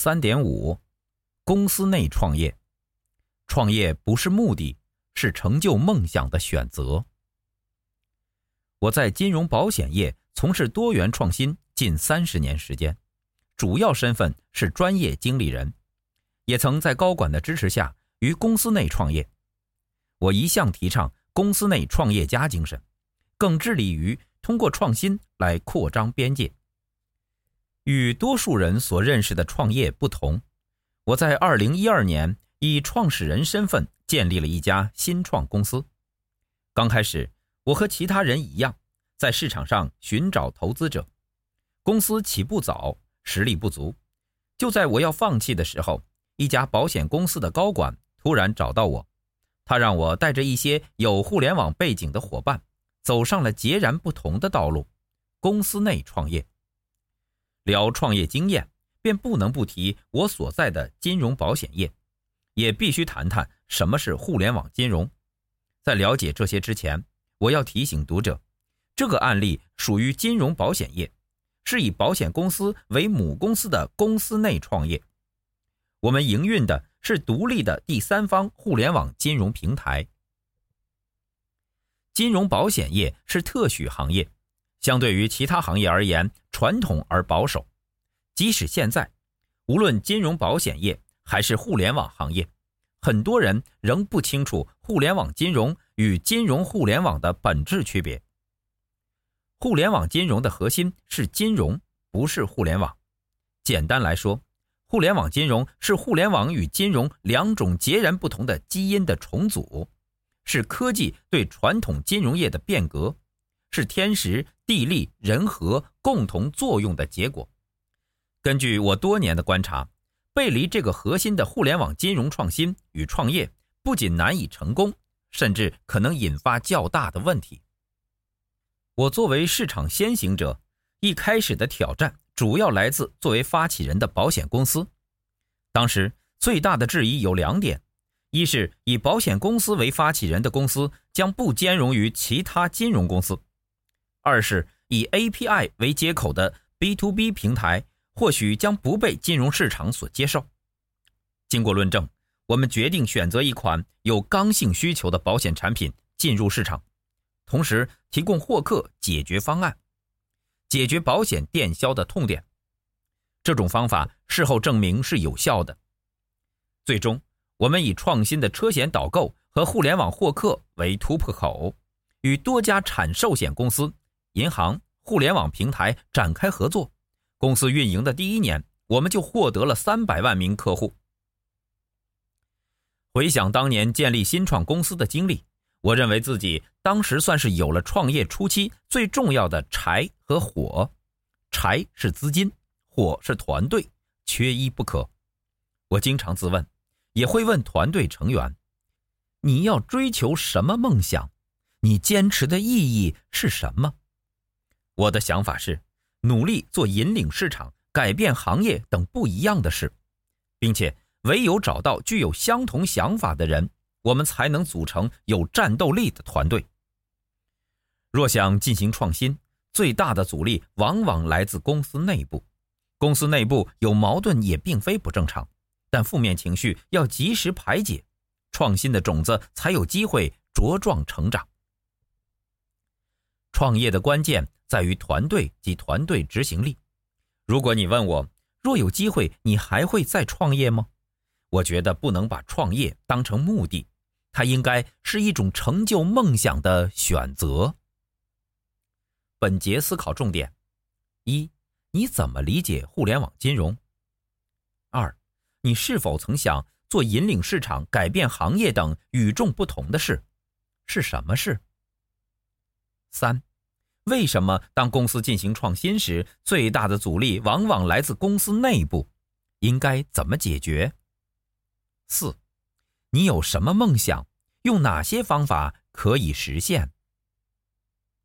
三点五，公司内创业。创业不是目的，是成就梦想的选择。我在金融保险业从事多元创新近三十年时间，主要身份是专业经理人，也曾在高管的支持下于公司内创业。我一向提倡公司内创业家精神，更致力于通过创新来扩张边界。与多数人所认识的创业不同，我在二零一二年以创始人身份建立了一家新创公司。刚开始，我和其他人一样，在市场上寻找投资者。公司起步早，实力不足。就在我要放弃的时候，一家保险公司的高管突然找到我。他让我带着一些有互联网背景的伙伴，走上了截然不同的道路——公司内创业。聊创业经验，便不能不提我所在的金融保险业，也必须谈谈什么是互联网金融。在了解这些之前，我要提醒读者，这个案例属于金融保险业，是以保险公司为母公司的公司内创业。我们营运的是独立的第三方互联网金融平台。金融保险业是特许行业，相对于其他行业而言，传统而保守。即使现在，无论金融保险业还是互联网行业，很多人仍不清楚互联网金融与金融互联网的本质区别。互联网金融的核心是金融，不是互联网。简单来说，互联网金融是互联网与金融两种截然不同的基因的重组，是科技对传统金融业的变革，是天时地利人和共同作用的结果。根据我多年的观察，背离这个核心的互联网金融创新与创业，不仅难以成功，甚至可能引发较大的问题。我作为市场先行者，一开始的挑战。主要来自作为发起人的保险公司。当时最大的质疑有两点：一是以保险公司为发起人的公司将不兼容于其他金融公司；二是以 API 为接口的 B to B 平台或许将不被金融市场所接受。经过论证，我们决定选择一款有刚性需求的保险产品进入市场，同时提供获客解决方案。解决保险电销的痛点，这种方法事后证明是有效的。最终，我们以创新的车险导购和互联网获客为突破口，与多家产寿险公司、银行、互联网平台展开合作。公司运营的第一年，我们就获得了三百万名客户。回想当年建立新创公司的经历。我认为自己当时算是有了创业初期最重要的柴和火，柴是资金，火是团队，缺一不可。我经常自问，也会问团队成员：你要追求什么梦想？你坚持的意义是什么？我的想法是，努力做引领市场、改变行业等不一样的事，并且唯有找到具有相同想法的人。我们才能组成有战斗力的团队。若想进行创新，最大的阻力往往来自公司内部。公司内部有矛盾也并非不正常，但负面情绪要及时排解，创新的种子才有机会茁壮成长。创业的关键在于团队及团队执行力。如果你问我，若有机会，你还会再创业吗？我觉得不能把创业当成目的，它应该是一种成就梦想的选择。本节思考重点：一、你怎么理解互联网金融？二、你是否曾想做引领市场、改变行业等与众不同的事？是什么事？三、为什么当公司进行创新时，最大的阻力往往来自公司内部？应该怎么解决？四，你有什么梦想？用哪些方法可以实现？